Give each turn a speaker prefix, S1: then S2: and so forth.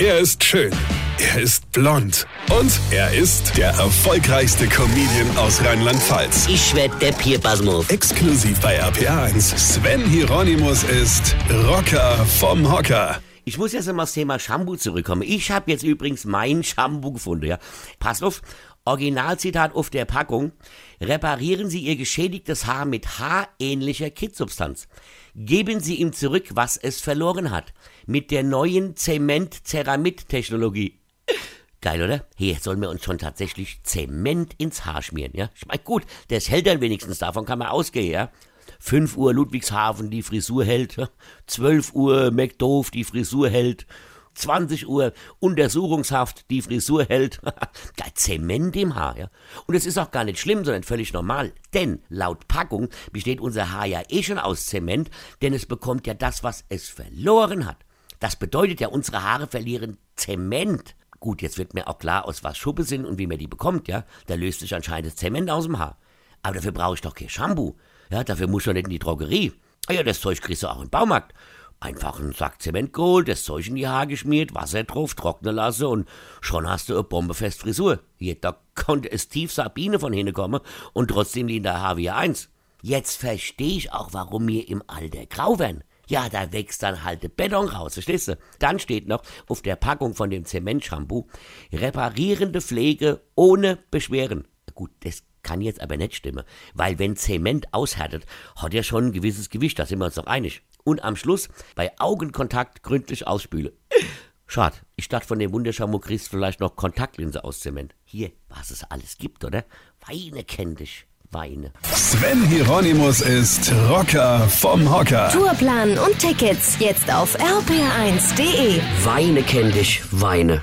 S1: Er ist schön. Er ist blond. Und er ist der erfolgreichste Comedian aus Rheinland-Pfalz.
S2: Ich werd der Pierpasmus.
S1: Exklusiv bei RPA1. Sven Hieronymus ist Rocker vom Hocker.
S2: Ich muss jetzt mal aufs Thema Shampoo zurückkommen. Ich habe jetzt übrigens mein Shampoo gefunden. Ja. Passt auf, Originalzitat auf der Packung. Reparieren Sie Ihr geschädigtes Haar mit haarähnlicher Kitsubstanz. Geben Sie ihm zurück, was es verloren hat. Mit der neuen Zement-Ceramid-Technologie. Geil, oder? Hier sollen wir uns schon tatsächlich Zement ins Haar schmieren, ja? Ich mein, gut, das hält dann wenigstens, davon kann man ausgehen, ja? 5 Uhr Ludwigshafen, die Frisur hält. 12 Uhr McDoof, die Frisur hält. 20 Uhr Untersuchungshaft, die Frisur hält. Zement im Haar, ja. Und es ist auch gar nicht schlimm, sondern völlig normal. Denn laut Packung besteht unser Haar ja eh schon aus Zement, denn es bekommt ja das, was es verloren hat. Das bedeutet ja, unsere Haare verlieren Zement. Gut, jetzt wird mir auch klar, aus was Schuppe sind und wie man die bekommt, ja. Da löst sich anscheinend das Zement aus dem Haar. Aber dafür brauche ich doch kein Shampoo. Ja, dafür muss doch nicht in die Drogerie. Ah ja, das Zeug kriegst du auch im Baumarkt. Einfach einen Sack Zement geholt, das Zeug in die Haare geschmiert, Wasser drauf, trocknen lassen und schon hast du eine bombefest Frisur. Hier, da konnte es tief Sabine von hinten kommen und trotzdem liegt der Haar wie eins. Jetzt verstehe ich auch, warum mir im Alter grau werden. Ja, da wächst dann halt der Beton raus, verstehst du? Dann steht noch auf der Packung von dem Zementshampoo reparierende Pflege ohne Beschweren. Gut, das kann jetzt aber nicht stimmen, weil wenn Zement aushärtet, hat er schon ein gewisses Gewicht, da sind wir uns doch einig. Und am Schluss bei Augenkontakt gründlich ausspüle. Schade, ich dachte von dem Wunderschamu kriegst vielleicht noch Kontaktlinse aus Zement. Hier, was es alles gibt, oder? Weine kenn dich. Weine.
S1: Sven Hieronymus ist Rocker vom Hocker.
S3: Tourplan und Tickets jetzt auf rpr1.de.
S2: Weine kenn dich. Weine.